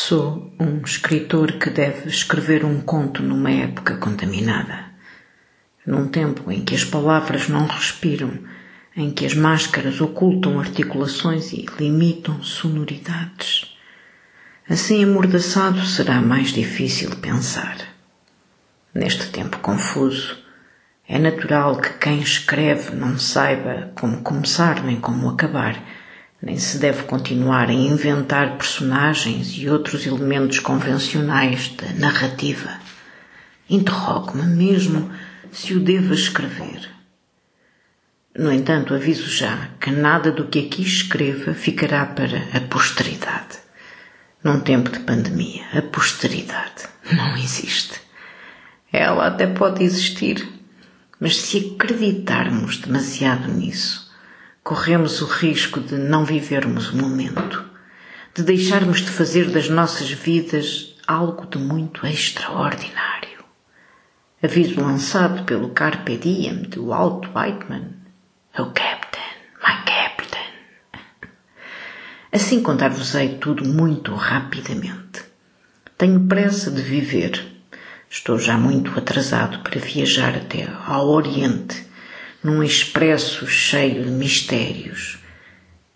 Sou um escritor que deve escrever um conto numa época contaminada. Num tempo em que as palavras não respiram, em que as máscaras ocultam articulações e limitam sonoridades. Assim amordaçado será mais difícil pensar. Neste tempo confuso, é natural que quem escreve não saiba como começar nem como acabar nem se deve continuar a inventar personagens e outros elementos convencionais da narrativa. Interrogo-me mesmo se o devo escrever. No entanto, aviso já que nada do que aqui escreva ficará para a posteridade. Num tempo de pandemia, a posteridade não existe. Ela até pode existir, mas se acreditarmos demasiado nisso, corremos o risco de não vivermos o momento, de deixarmos de fazer das nossas vidas algo de muito extraordinário. Aviso lançado pelo Carpe Diem de Walt Whiteman. Oh Captain, my Captain. Assim contar-vos-ei tudo muito rapidamente. Tenho pressa de viver. Estou já muito atrasado para viajar até ao Oriente num expresso cheio de mistérios.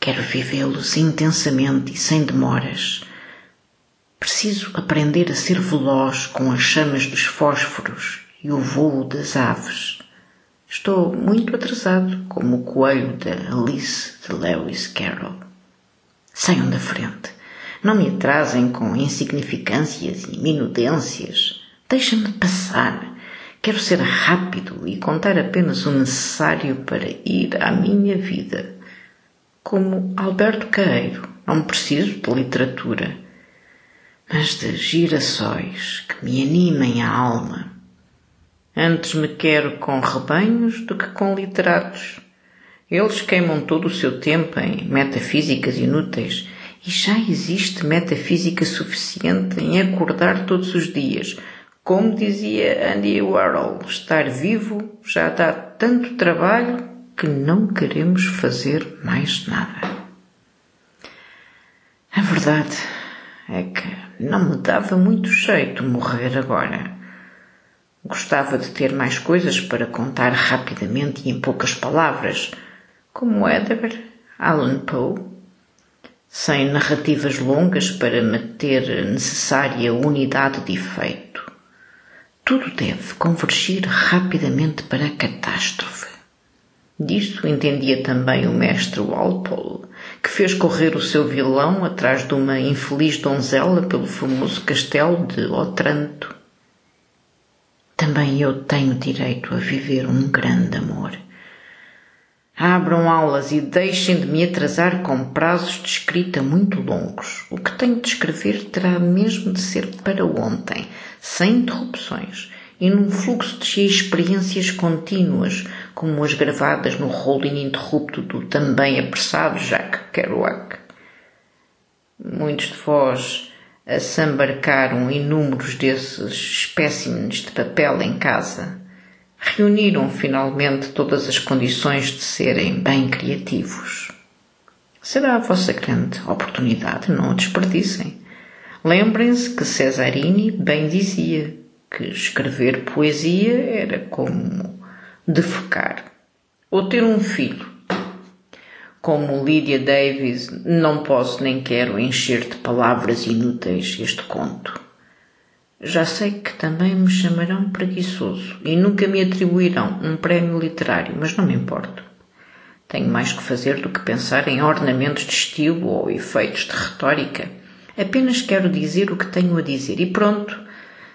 Quero vivê-los intensamente e sem demoras. Preciso aprender a ser veloz com as chamas dos fósforos e o voo das aves. Estou muito atrasado, como o coelho da Alice de Lewis Carroll. Saiam da frente. Não me atrasem com insignificâncias e minudências. Deixa-me passar. Quero ser rápido e contar apenas o necessário para ir à minha vida. Como Alberto Caeiro, não preciso de literatura, mas de girassóis que me animem a alma. Antes me quero com rebanhos do que com literatos. Eles queimam todo o seu tempo em metafísicas inúteis e já existe metafísica suficiente em acordar todos os dias como dizia Andy Warhol, estar vivo já dá tanto trabalho que não queremos fazer mais nada. A verdade é que não me dava muito jeito morrer agora. Gostava de ter mais coisas para contar rapidamente e em poucas palavras, como Edgar Allan Poe, sem narrativas longas para manter a necessária unidade de efeito. Tudo deve convergir rapidamente para a catástrofe. Disso entendia também o mestre Walpole, que fez correr o seu vilão atrás de uma infeliz donzela pelo famoso castelo de Otranto. Também eu tenho direito a viver um grande amor. Abram aulas e deixem de me atrasar com prazos de escrita muito longos. O que tenho de escrever terá mesmo de ser para ontem, sem interrupções e num fluxo de experiências contínuas, como as gravadas no rolo ininterrupto do também apressado Jacques Kerouac. Muitos de vós assambarcaram inúmeros desses espécimes de papel em casa. Reuniram finalmente todas as condições de serem bem criativos. Será a vossa grande oportunidade, não a desperdicem. Lembrem-se que Cesarini bem dizia: que escrever poesia era como defecar ou ter um filho. Como Lydia Davis, não posso nem quero encher de palavras inúteis este conto. Já sei que também me chamarão preguiçoso e nunca me atribuirão um prémio literário, mas não me importo. Tenho mais que fazer do que pensar em ornamentos de estilo ou efeitos de retórica. Apenas quero dizer o que tenho a dizer e pronto.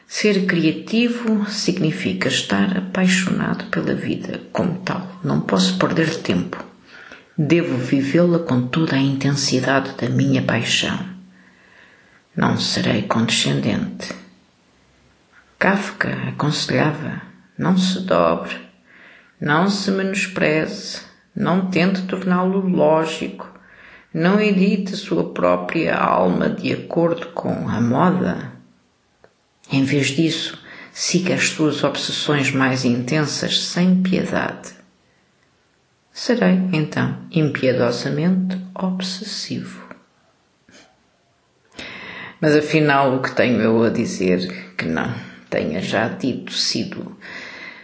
Ser criativo significa estar apaixonado pela vida como tal. Não posso perder tempo. Devo vivê-la com toda a intensidade da minha paixão. Não serei condescendente. Kafka aconselhava: não se dobre, não se menospreze, não tente torná-lo lógico, não edite sua própria alma de acordo com a moda em vez disso, siga as suas obsessões mais intensas sem piedade. Serei, então, impiedosamente obsessivo. Mas afinal, o que tenho eu a dizer que não tenha já dito sido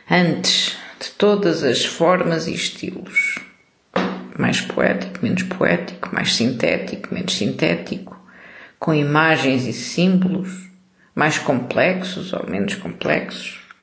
antes de todas as formas e estilos. Mais poético, menos poético, mais sintético, menos sintético, com imagens e símbolos, mais complexos ou menos complexos